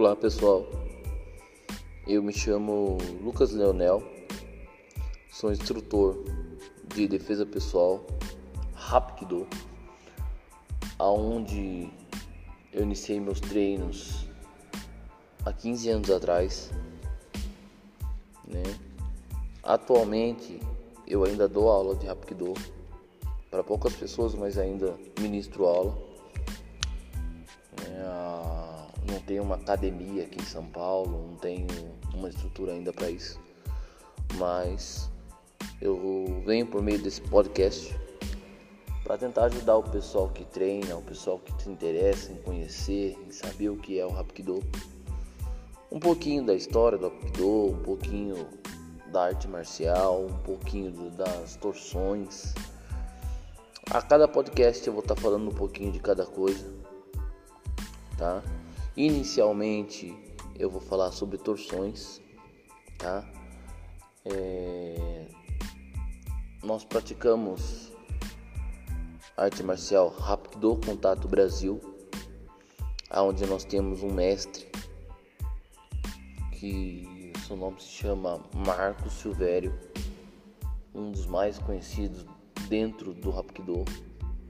Olá pessoal, eu me chamo Lucas Leonel, sou instrutor de defesa pessoal Rapkido, aonde eu iniciei meus treinos há 15 anos atrás. Né? Atualmente eu ainda dou aula de Rapkido para poucas pessoas, mas ainda ministro aula tenho uma academia aqui em São Paulo, não tenho uma estrutura ainda para isso. Mas eu venho por meio desse podcast para tentar ajudar o pessoal que treina, o pessoal que se interessa em conhecer, em saber o que é o Rapkido. Um pouquinho da história do Rapkido, um pouquinho da arte marcial, um pouquinho das torções. A cada podcast eu vou estar falando um pouquinho de cada coisa, tá? Inicialmente eu vou falar sobre torções, tá? É... Nós praticamos arte marcial Rapkido Contato Brasil, aonde nós temos um mestre que seu nome se chama Marcos Silvério, um dos mais conhecidos dentro do Rapkido,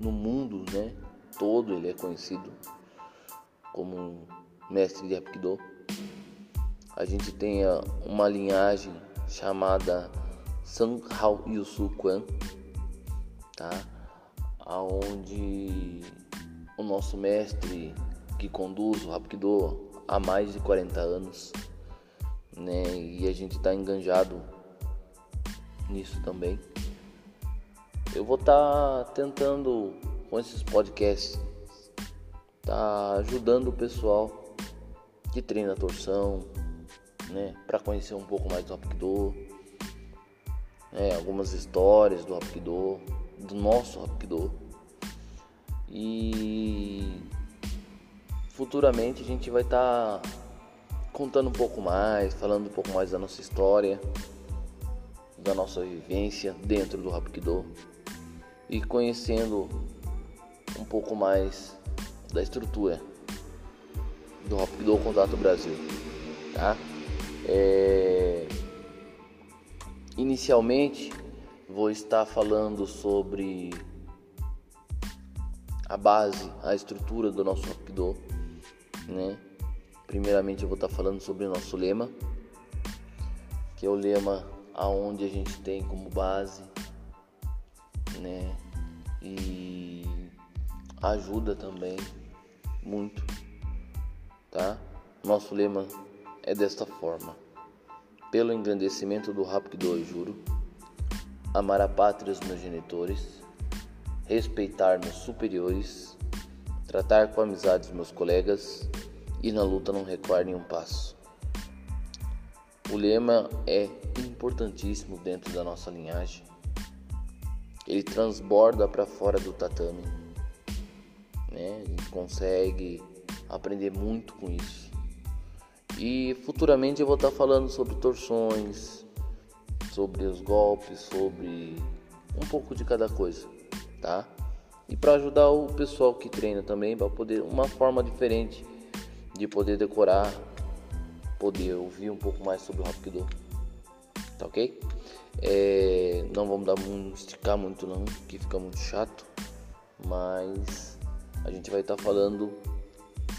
no mundo, né? Todo ele é conhecido como mestre de Aikido. A gente tem uma linhagem chamada Sanghao Yusu Quan, tá? Aonde o nosso mestre que conduz o Hapkido há mais de 40 anos, né? E a gente está enganjado nisso também. Eu vou estar tá tentando com esses podcasts tá ajudando o pessoal que treina torção, né, para conhecer um pouco mais do Hapkido, né, algumas histórias do Hapkido, do nosso Hapkido. E futuramente a gente vai estar tá contando um pouco mais, falando um pouco mais da nossa história, da nossa vivência dentro do Hapkido e conhecendo um pouco mais da estrutura do Rapido Contato Brasil, tá? É... Inicialmente vou estar falando sobre a base, a estrutura do nosso Rapido, né? Primeiramente eu vou estar falando sobre o nosso lema, que é o lema aonde a gente tem como base, né? E ajuda também muito, tá? Nosso lema é desta forma: pelo engrandecimento do Rapkido e juro, amar a pátria os meus genitores, respeitar meus superiores, tratar com amizade os meus colegas e na luta não recuar nenhum passo. O lema é importantíssimo dentro da nossa linhagem. Ele transborda para fora do tatame né? A gente consegue aprender muito com isso. E futuramente eu vou estar falando sobre torções, sobre os golpes, sobre um pouco de cada coisa, tá? E para ajudar o pessoal que treina também, para poder uma forma diferente de poder decorar, poder ouvir um pouco mais sobre o Hapkido, tá ok? É, não vamos dar muito, esticar muito não, que fica muito chato, mas a gente vai estar tá falando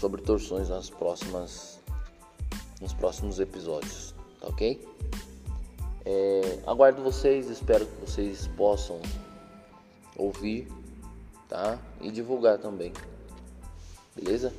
sobre torções nas próximas nos próximos episódios, tá ok? É, aguardo vocês, espero que vocês possam ouvir, tá? E divulgar também, beleza?